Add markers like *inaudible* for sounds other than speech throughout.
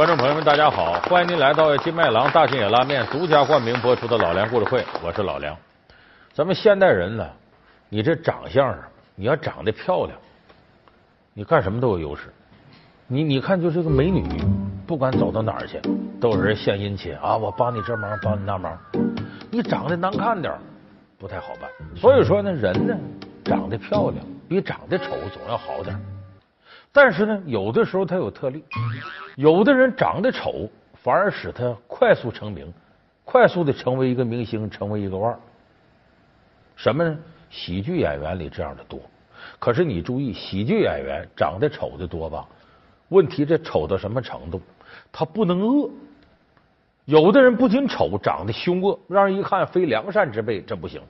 观众朋友们，大家好！欢迎您来到金麦郎大金野拉面独家冠名播出的《老梁故事会》，我是老梁。咱们现代人呢，你这长相啊，你要长得漂亮，你干什么都有优势。你你看，就是个美女，不管走到哪儿去，都有人献殷勤啊，我帮你这忙，帮你那忙。你长得难看点不太好办。所以说呢，人呢，长得漂亮比长得丑总要好点但是呢，有的时候他有特例，有的人长得丑，反而使他快速成名，快速的成为一个明星，成为一个腕儿。什么呢？喜剧演员里这样的多。可是你注意，喜剧演员长得丑的多吧？问题这丑到什么程度？他不能恶。有的人不仅丑，长得凶恶，让人一看非良善之辈，这不行。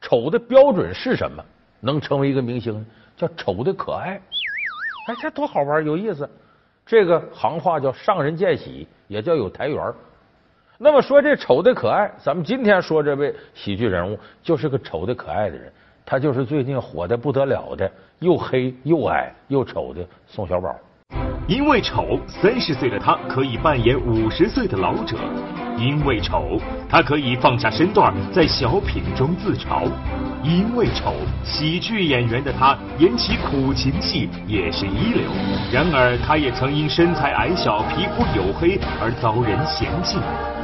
丑的标准是什么？能成为一个明星？叫丑的可爱。哎，这多好玩，有意思。这个行话叫上人见喜，也叫有台缘。那么说这丑的可爱，咱们今天说这位喜剧人物就是个丑的可爱的人，他就是最近火的不得了的又黑又矮又丑的宋小宝。因为丑，三十岁的他可以扮演五十岁的老者；因为丑，他可以放下身段在小品中自嘲；因为丑，喜剧演员的他演起苦情戏也是一流。然而，他也曾因身材矮小、皮肤黝黑而遭人嫌弃。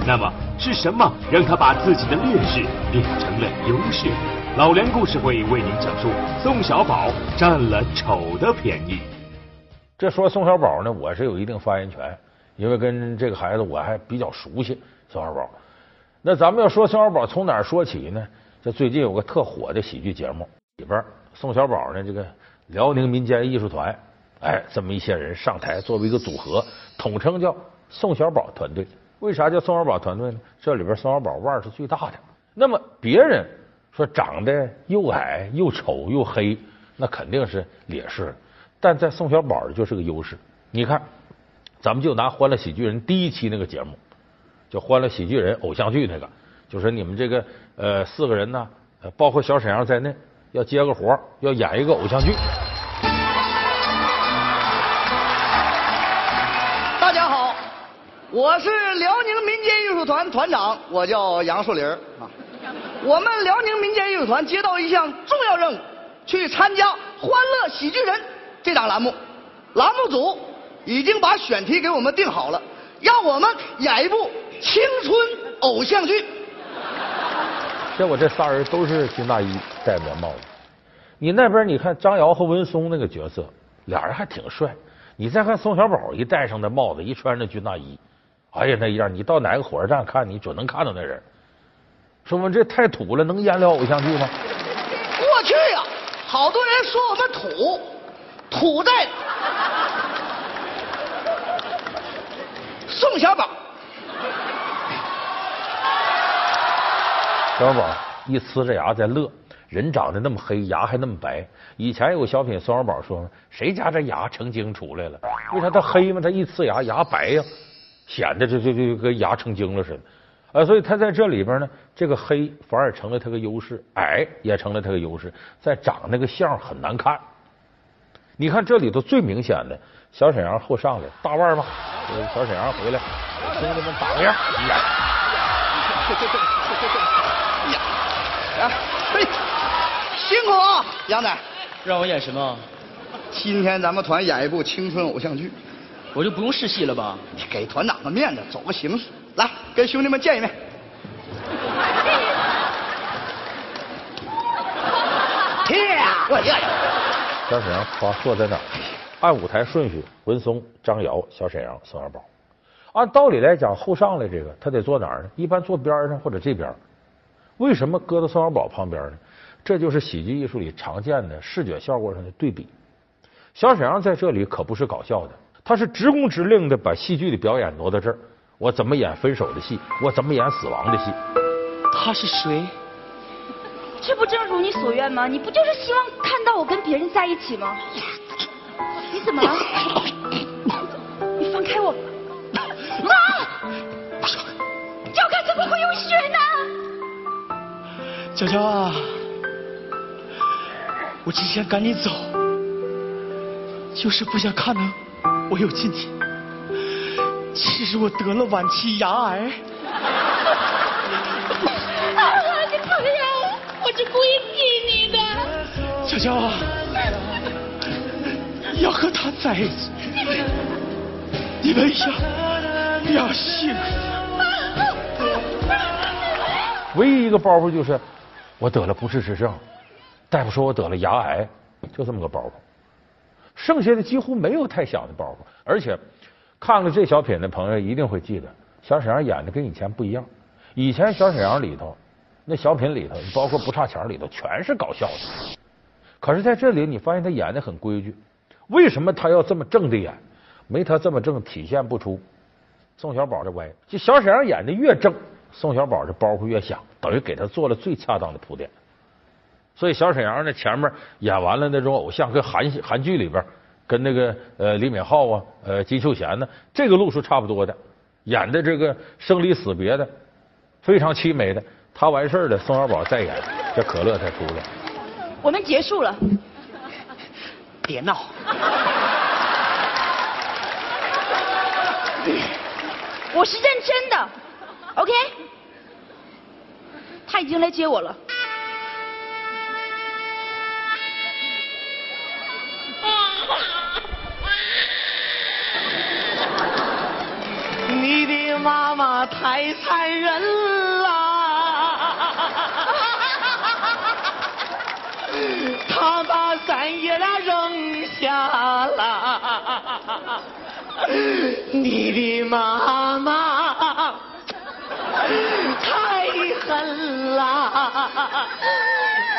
那么，是什么让他把自己的劣势变成了优势？老梁故事会为您讲述：宋小宝占了丑的便宜。这说宋小宝呢，我是有一定发言权，因为跟这个孩子我还比较熟悉。宋小宝，那咱们要说宋小宝，从哪儿说起呢？这最近有个特火的喜剧节目里边，宋小宝呢，这个辽宁民间艺术团，哎，这么一些人上台作为一个组合，统称叫宋小宝团队。为啥叫宋小宝团队呢？这里边宋小宝腕是最大的。那么别人说长得又矮又丑又黑，那肯定是劣势。但在宋小宝就是个优势。你看，咱们就拿《欢乐喜剧人》第一期那个节目，就《欢乐喜剧人》偶像剧那个，就是你们这个呃四个人呢，包括小沈阳在内，要接个活要演一个偶像剧。大家好，我是辽宁民间艺术团团长，我叫杨树林啊。我们辽宁民间艺术团接到一项重要任务，去参加《欢乐喜剧人》。这档栏目，栏目组已经把选题给我们定好了，让我们演一部青春偶像剧。结果这仨人都是军大衣戴棉帽子。你那边你看张瑶和文松那个角色，俩人还挺帅。你再看宋小宝一戴上那帽子，一穿着军大衣，哎呀那样，你到哪个火车站看，你准能看到那人。说我们这太土了，能演了偶像剧吗？过去呀，好多人说我们土。土在宋小宝，宋小宝一呲着牙在乐，人长得那么黑，牙还那么白。以前有个小品，宋小宝说：“谁家这牙成精出来了？为啥他黑吗？他一呲牙，牙白呀，显得这这这跟牙成精了似的。啊，所以他在这里边呢，这个黑反而成了他个优势，矮也成了他个优势，在长那个相很难看。你看这里头最明显的，小沈阳后上来，大腕嘛，小沈阳回来，兄弟们打个样，呀，呀，嘿，辛苦啊，杨仔，让我演什么？今天咱们团演一部青春偶像剧，我就不用试戏了吧？给团长个面子，走个形式，来跟兄弟们见一面。天啊，我呀！小沈阳夸坐在哪儿，按舞台顺序：文松、张瑶、小沈阳、宋小宝。按道理来讲，后上来这个他得坐哪儿呢？一般坐边上或者这边。为什么搁到宋小宝旁边呢？这就是喜剧艺术里常见的视觉效果上的对比。小沈阳在这里可不是搞笑的，他是直工直令的把戏剧的表演挪到这儿。我怎么演分手的戏？我怎么演死亡的戏？他是谁？这不正如你所愿吗？你不就是希望看到我跟别人在一起吗？你怎么了？你放开我！妈！脚看怎么会有血呢？娇娇啊，我只想赶你走，就是不想看到我有今天。其实我得了晚期牙癌。我，是故意气你的。娇娇啊，要和他在一起，你们要要幸福。唯一一个包袱就是我得了不治之症，大夫说我得了牙癌，就这么个包袱。剩下的几乎没有太小的包袱，而且看了这小品的朋友一定会记得，小沈阳演的跟以前不一样。以前小沈阳里头那小品里头，包括不差钱里头，全是搞笑的。可是在这里，你发现他演的很规矩。为什么他要这么正的演？没他这么正，体现不出宋小宝的歪。就小沈阳演的越正，宋小宝的包袱越响，等于给他做了最恰当的铺垫。所以小沈阳呢，前面演完了那种偶像，跟韩韩剧里边跟那个呃李敏镐啊、呃金秀贤呢，这个路数差不多的，演的这个生离死别的，非常凄美的。他完事儿了，宋小宝再演，这可乐才出来。我们结束了。别闹！我是认真的，OK？他已经来接我了。你的妈妈太残忍了，*laughs* 她把咱爷俩扔下了。*laughs* 你的妈妈 *laughs* 太狠了，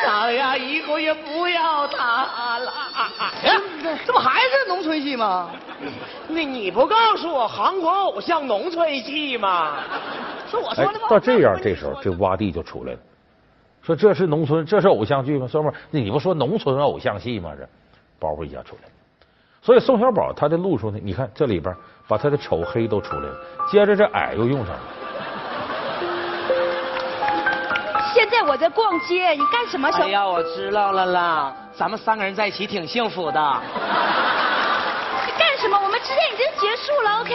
咱呀以后也不要他了。哎，这不还是农村戏吗？那你不告诉我韩国偶像农村戏吗？是我哎说的吗？，到这样，这时候这洼地就出来了，说这是农村，这是偶像剧吗？哥们儿，你不说农村偶像戏吗？这包袱一下出来了。所以宋小宝他的路数呢，你看这里边把他的丑黑都出来了，接着这矮又用上了。现在我在逛街，你干什么，小？哎呀，我知道了啦，咱们三个人在一起挺幸福的，*laughs* 你干什么？我们之间已经结束了，OK？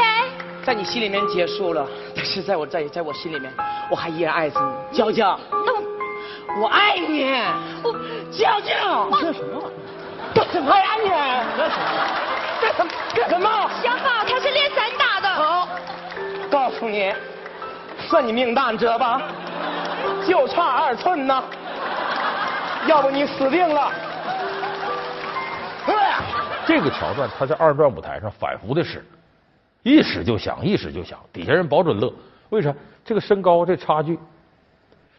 在你心里面结束了，但是在我在在我心里面，我还依然爱着你，娇娇，那我我爱你，我娇娇，这什么玩意？干什么呀你？干什么？干什么？小宝他是练散打的。好，告诉你，算你命大，你知道吧？就差二寸呢，要不你死定了。哎这个桥段他在二人转舞台上反复的使，一使就响，一使就响，底下人保准乐。为啥？这个身高这差距，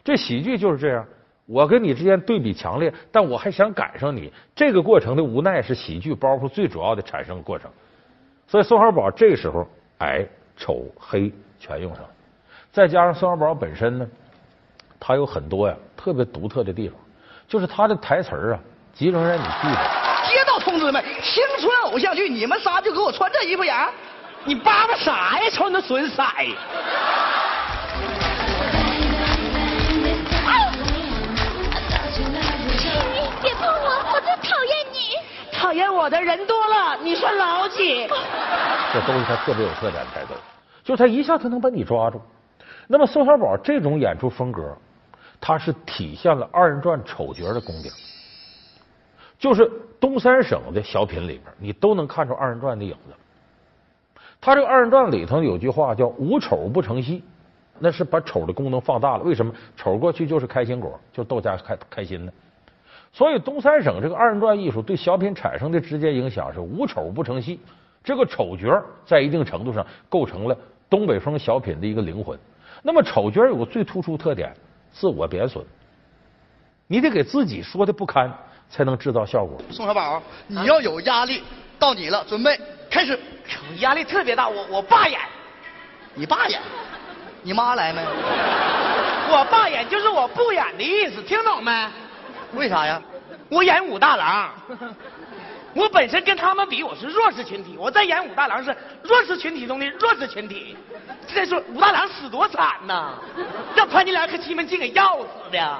这喜剧就是这样。我跟你之间对比强烈，但我还想赶上你，这个过程的无奈是喜剧包袱最主要的产生过程。所以宋小宝这个时候矮、丑、黑全用上，再加上宋小宝本身呢，他有很多呀特别独特的地方，就是他的台词啊，集中让你记得。街道同志们，青春偶像剧，你们仨就给我穿这衣服演？你叭叭啥呀？瞅你那损色！你别碰我，我最讨厌你。讨厌我的人多了，你算老几？这东西他特别有特点的台词，就是他一下他能把你抓住。那么宋小宝这种演出风格，他是体现了二人转丑角的功底，就是东三省的小品里边，你都能看出二人转的影子。他这个二人转里头有句话叫“无丑不成戏”，那是把丑的功能放大了。为什么？丑过去就是开心果，就逗大家开开心的。所以东三省这个二人转艺术对小品产生的直接影响是无丑不成戏。这个丑角在一定程度上构成了东北风小品的一个灵魂。那么丑角有个最突出特点，自我贬损，你得给自己说的不堪，才能制造效果。宋小宝，你要有压力，到你了，准备开始。我压力特别大，我我爸演，你爸演，你妈来没？*laughs* 我爸演就是我不演的意思，听懂没？为啥呀？我演武大郎，我本身跟他们比，我是弱势群体，我在演武大郎是弱势群体中的弱势群体。再说武大郎死多惨呐，让潘金莲和西门庆给要死的。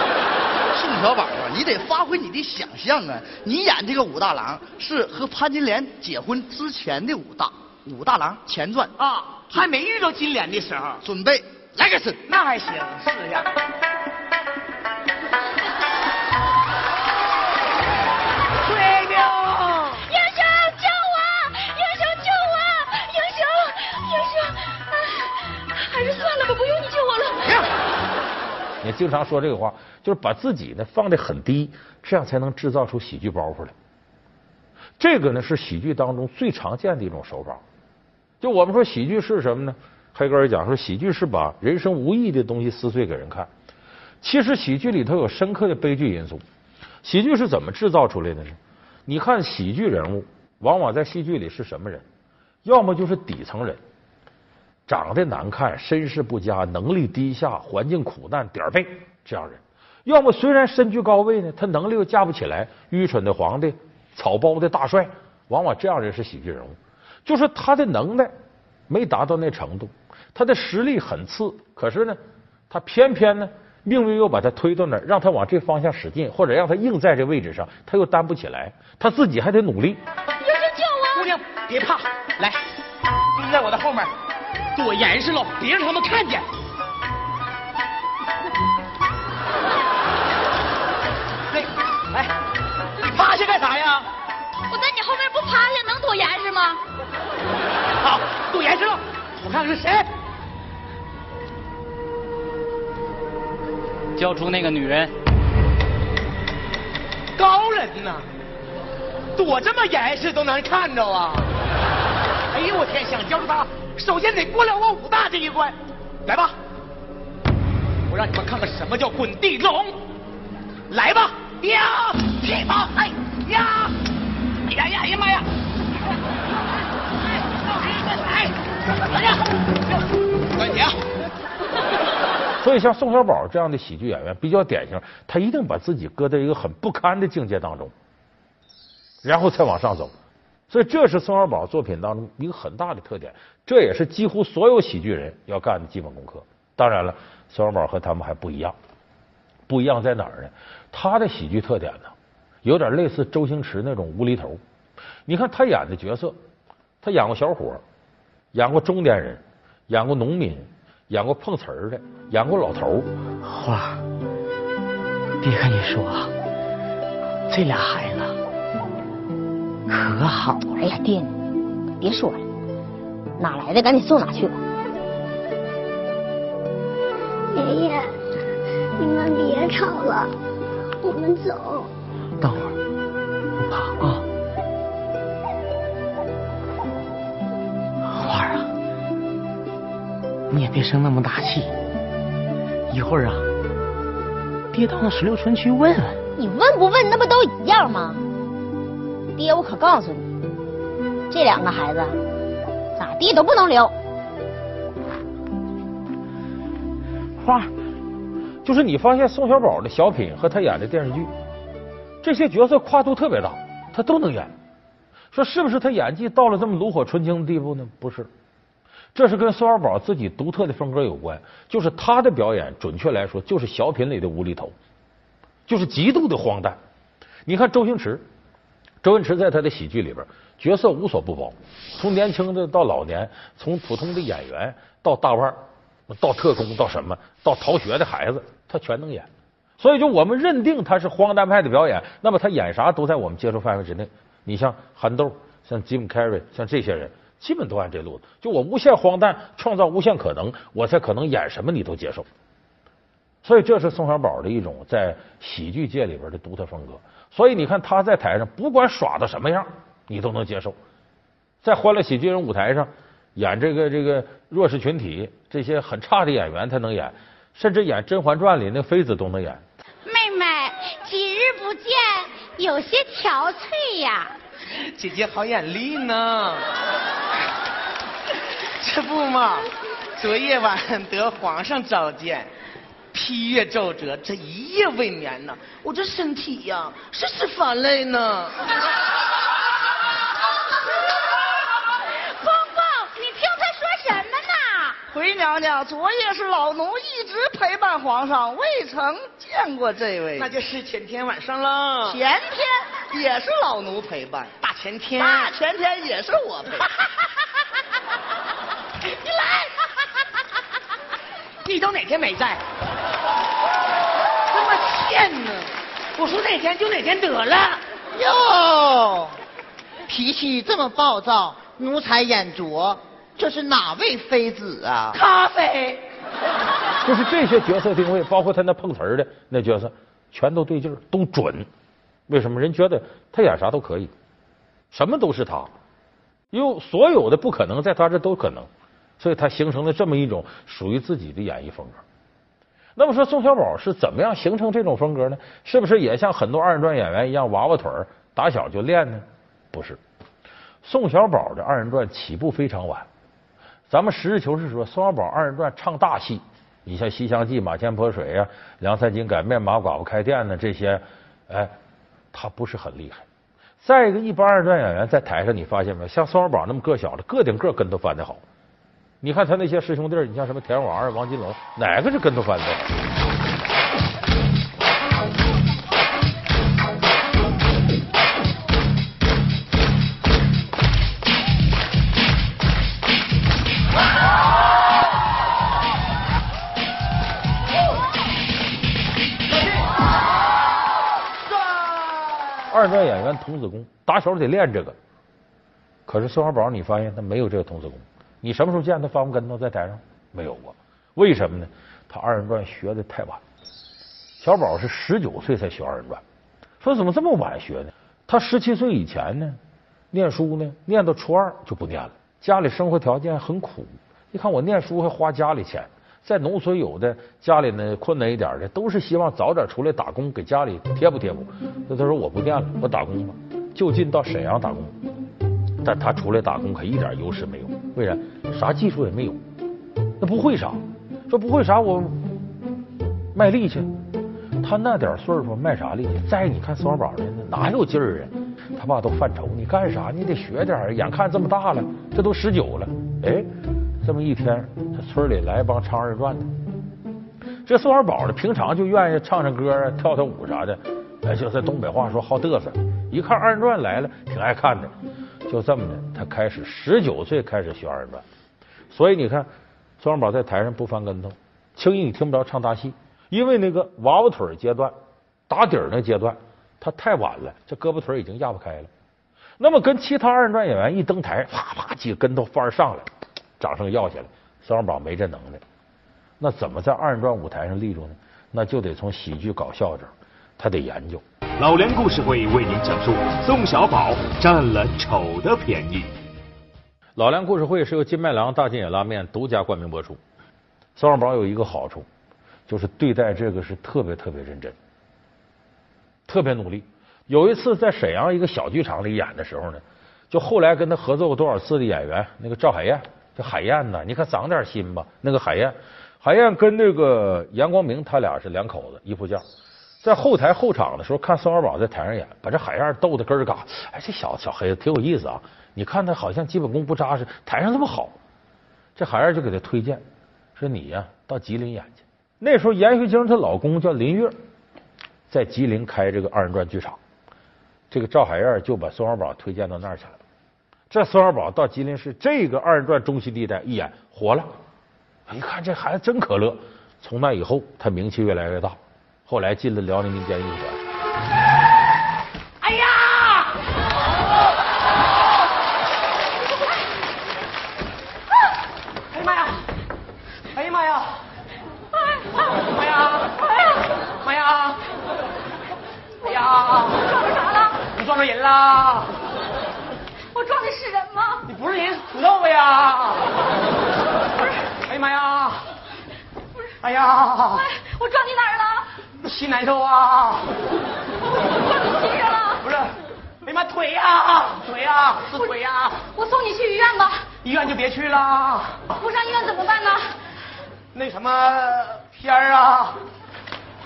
*laughs* 宋小宝啊，你得发挥你的想象啊！你演这个武大郎是和潘金莲结婚之前的武大，武大郎前传啊，还没遇到金莲的时候，准备来个死。那还行，是呀。闺经常说这个话，就是把自己呢放得很低，这样才能制造出喜剧包袱来。这个呢是喜剧当中最常见的一种手法。就我们说喜剧是什么呢？黑格尔讲说，喜剧是把人生无意的东西撕碎给人看。其实喜剧里头有深刻的悲剧因素。喜剧是怎么制造出来的呢？你看喜剧人物，往往在戏剧里是什么人？要么就是底层人，长得难看，身世不佳，能力低下，环境苦难，点儿背这样人；要么虽然身居高位呢，他能力又架不起来，愚蠢的皇帝，草包的大帅，往往这样人是喜剧人物。就是他的能耐没达到那程度，他的实力很次，可是呢，他偏偏呢，命运又把他推到那儿，让他往这方向使劲，或者让他硬在这位置上，他又担不起来，他自己还得努力。英雄救我！姑娘别怕，来，跟在我的后面，躲严实了，别让他们看见。对，来，你趴下干啥呀？我在你后面不趴下，能躲严实吗？好，躲严实了，我看看是谁。交出那个女人。高人呐，躲这么严实都能看着啊！哎呦我天，想交出他，首先得过了我武大这一关。来吧，我让你们看看什么叫滚地龙。来吧，呀，踢吧，哎呀，哎呀呀，哎呀妈呀！哎，哎呀，关姐。所以，像宋小宝这样的喜剧演员比较典型，他一定把自己搁在一个很不堪的境界当中，然后才往上走。所以，这是宋小宝作品当中一个很大的特点，这也是几乎所有喜剧人要干的基本功课。当然了，宋小宝和他们还不一样，不一样在哪儿呢？他的喜剧特点呢，有点类似周星驰那种无厘头。你看他演的角色，他演过小伙，演过中年人，演过农民。演过碰瓷儿的，演过老头儿。花，爹跟你说，这俩孩子可好了。哎呀，爹，别说了，哪来的赶紧送哪去吧。爷爷，你们别吵了，我们走。等会儿，不怕啊。花儿啊，你也别生那么大气。一会儿啊，爹到那石榴村去问问。你问不问，那不都一样吗？爹，我可告诉你，这两个孩子咋地都不能留。花，就是你发现宋小宝的小品和他演的电视剧，这些角色跨度特别大，他都能演。说是不是他演技到了这么炉火纯青的地步呢？不是，这是跟宋小宝自己独特的风格有关。就是他的表演，准确来说就是小品里的无厘头，就是极度的荒诞。你看周星驰，周星驰在他的喜剧里边，角色无所不包，从年轻的到老年，从普通的演员到大腕，到特工，到什么，到逃学的孩子，他全能演。所以，就我们认定他是荒诞派的表演，那么他演啥都在我们接受范围之内。你像憨豆，像吉姆·凯瑞，像这些人，基本都按这路子。就我无限荒诞，创造无限可能，我才可能演什么你都接受。所以，这是宋小宝的一种在喜剧界里边的独特风格。所以，你看他在台上，不管耍到什么样，你都能接受。在欢乐喜剧人舞台上演这个这个弱势群体，这些很差的演员他能演，甚至演《甄嬛传》里那妃子都能演。妹妹，几日不见，有些憔悴呀。姐姐好眼力呢。这不嘛，昨夜晚得皇上召见，七月奏折这一夜未眠呐我这身体呀甚是乏累呢？*laughs* 公公你听他说什么呢？回娘娘昨夜是老奴一直陪伴皇上未曾见过这位。那就是前天晚上了。前天也是老奴陪伴大前天。大前天也是我陪。*laughs* 你来。*laughs* 你都哪天没在？这么欠呢？我说哪天就哪天得了。哟，脾气这么暴躁，奴才眼拙，这是哪位妃子啊？咖啡。就是这些角色定位，包括他那碰瓷儿的那角色，全都对劲儿，都准。为什么？人觉得他演啥都可以，什么都是他，因为所有的不可能在他这都可能，所以他形成了这么一种属于自己的演绎风格。那么说，宋小宝是怎么样形成这种风格呢？是不是也像很多二人转演员一样娃娃腿，打小就练呢？不是，宋小宝的二人转起步非常晚。咱们实事求是说，宋小宝二人转唱大戏，你像《西厢记》《马前泼水》呀，《梁三金擀面马寡妇开店》呢，这些，哎，他不是很厉害。再一个，一般二人转演员在台上，你发现没有？像宋小宝那么个小的，个顶个跟头翻的好。你看他那些师兄弟，你像什么田王儿、王金龙，哪个是跟头翻的？二人转演员童子功，打小得练这个。可是宋小宝，你发现他没有这个童子功。你什么时候见他翻过跟头在台上？没有过。为什么呢？他二人转学的太晚。小宝是十九岁才学二人转，说怎么这么晚学呢？他十七岁以前呢，念书呢，念到初二就不念了。家里生活条件很苦，你看我念书还花家里钱。在农村有的家里呢困难一点的，都是希望早点出来打工，给家里贴补贴补。那他说我不念了，我打工吧，就近到沈阳打工。但他出来打工可一点优势没有，为啥？啥技术也没有，那不会啥？说不会啥，我卖力气。他那点岁数卖啥力气？再你看宋小宝呢，哪有劲儿啊？他爸都犯愁，你干啥？你得学点眼看这么大了，这都十九了，哎，这么一天，这村里来一帮唱二人转的。这宋小宝呢，平常就愿意唱唱歌、跳跳舞啥的，哎，就在东北话说好嘚瑟。一看二人转来了，挺爱看的。就这么的，他开始十九岁开始学二人转，所以你看，宋小宝在台上不翻跟头，轻易你听不着唱大戏，因为那个娃娃腿阶段、打底儿那阶段，他太晚了，这胳膊腿已经压不开了。那么跟其他二人转演员一登台，啪啪几个跟头翻上来，掌声要起来。宋小宝没这能耐，那怎么在二人转舞台上立住呢？那就得从喜剧搞笑这儿，他得研究。老梁故事会为您讲述宋小宝占了丑的便宜。老梁故事会是由金麦郎大金眼拉面独家冠名播出。宋小宝有一个好处，就是对待这个是特别特别认真，特别努力。有一次在沈阳一个小剧场里演的时候呢，就后来跟他合作过多少次的演员，那个赵海燕，这海燕呢，你可长点心吧。那个海燕，海燕跟那个严光明他俩是两口子，一副将。在后台候场的时候，看宋小宝在台上演，把这海燕逗得根儿嘎。哎，这小小黑子挺有意思啊！你看他好像基本功不扎实，台上这么好。这海燕就给他推荐，说你呀到吉林演去。那时候闫学晶她老公叫林月，在吉林开这个二人转剧场。这个赵海燕就把宋小宝推荐到那儿去了。这宋小宝到吉林市这个二人转中心地带一演火了，一看这孩子真可乐。从那以后，他名气越来越大。后来进了辽宁民间艺术团。哎呀！哎呀！妈呀！哎呀！妈呀！妈呀！妈呀！哎呀！撞着啥了？你撞着人了！我撞的是人吗？你不是人，土豆子呀！不是。哎呀！妈呀！不是。哎呀！哎，我撞你哪儿了？心难受啊！不是，哎呀妈，腿呀，腿呀，是腿呀！我送你去医院吧。医院就别去了。不上医院怎么办呢？那什么片儿啊，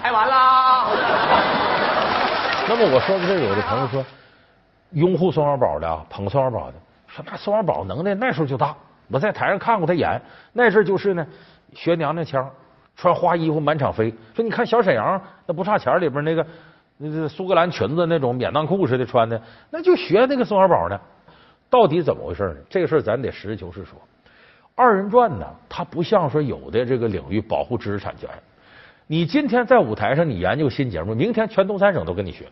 拍完了。那么我说的这，有的朋友说，拥护宋小宝的，捧宋小宝的，说那宋小宝能耐那时候就大，我在台上看过他演，那阵就是呢，学娘娘腔。穿花衣服满场飞，说你看小沈阳那不差钱里边那个那个苏格兰裙子那种免裆裤似的穿的，那就学那个宋小宝呢。到底怎么回事呢？这个事儿咱得实事求是说。二人转呢，它不像说有的这个领域保护知识产权。你今天在舞台上你研究新节目，明天全东三省都跟你学。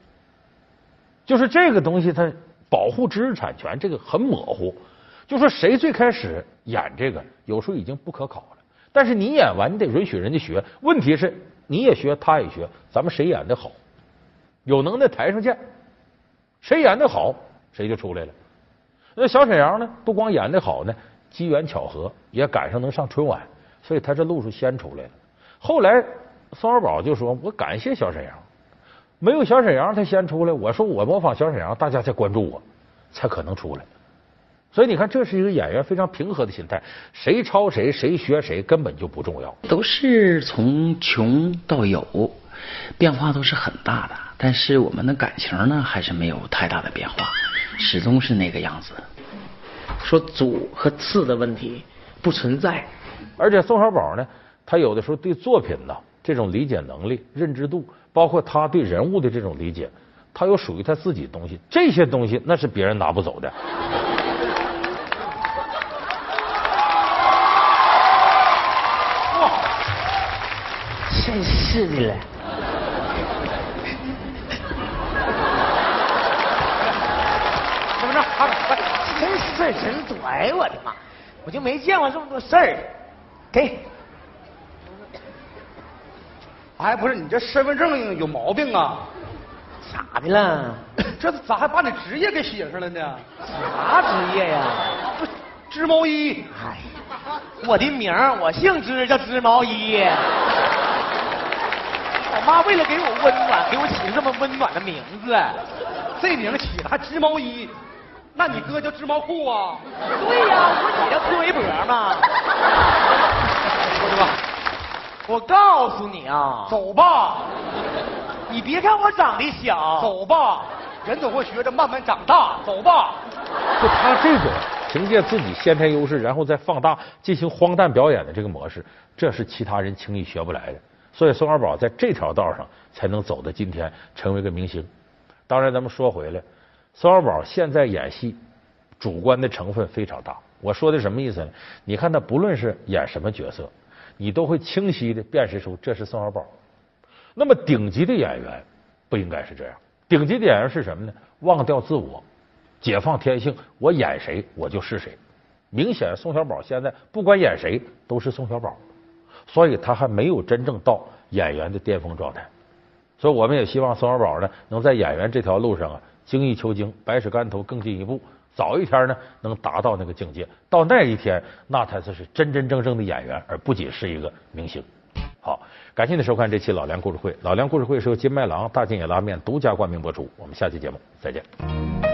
就是这个东西，它保护知识产权这个很模糊。就说谁最开始演这个，有时候已经不可考了。但是你演完，你得允许人家学。问题是你也学，他也学，咱们谁演的好？有能耐台上见，谁演的好，谁就出来了。那小沈阳呢？不光演的好呢，机缘巧合也赶上能上春晚，所以他这路数先出来了。后来宋小宝就说：“我感谢小沈阳，没有小沈阳他先出来，我说我模仿小沈阳，大家才关注我，才可能出来。”所以你看，这是一个演员非常平和的心态，谁抄谁，谁学谁根本就不重要。都是从穷到有，变化都是很大的，但是我们的感情呢，还是没有太大的变化，始终是那个样子。说主和次的问题不存在，而且宋小宝呢，他有的时候对作品呢这种理解能力、认知度，包括他对人物的这种理解，他有属于他自己的东西，这些东西那是别人拿不走的。是的了。怎么着？真事儿真多！哎我的妈，我就没见过这么多事儿。给，哎，不是你这身份证有毛病啊？咋的了？*coughs* 这咋还把你职业给写上了呢？啥职业呀？不，织毛衣。哎，我的名儿我姓织，叫织毛衣。我妈为了给我温暖，给我起了这么温暖的名字。这名起的还织毛衣，那你哥叫织毛裤啊？对呀，我说你叫织围脖嘛。我的吧，我告诉你啊，走吧，你别看我长得小，走吧，人总会学着慢慢长大。走吧。就他这种凭借自己先天优势，然后再放大进行荒诞表演的这个模式，这是其他人轻易学不来的。所以宋小宝在这条道上才能走到今天，成为个明星。当然，咱们说回来，宋小宝现在演戏主观的成分非常大。我说的什么意思呢？你看他不论是演什么角色，你都会清晰的辨识出这是宋小宝。那么顶级的演员不应该是这样，顶级的演员是什么呢？忘掉自我，解放天性，我演谁我就是谁。明显宋小宝现在不管演谁都是宋小宝。所以他还没有真正到演员的巅峰状态，所以我们也希望宋小宝呢能在演员这条路上啊精益求精，百尺竿头更进一步，早一天呢能达到那个境界。到那一天，那他才是真真正正的演员，而不仅是一个明星。好，感谢您收看这期老梁故事会。老梁故事会是由金麦郎大金野拉面独家冠名播出。我们下期节目再见。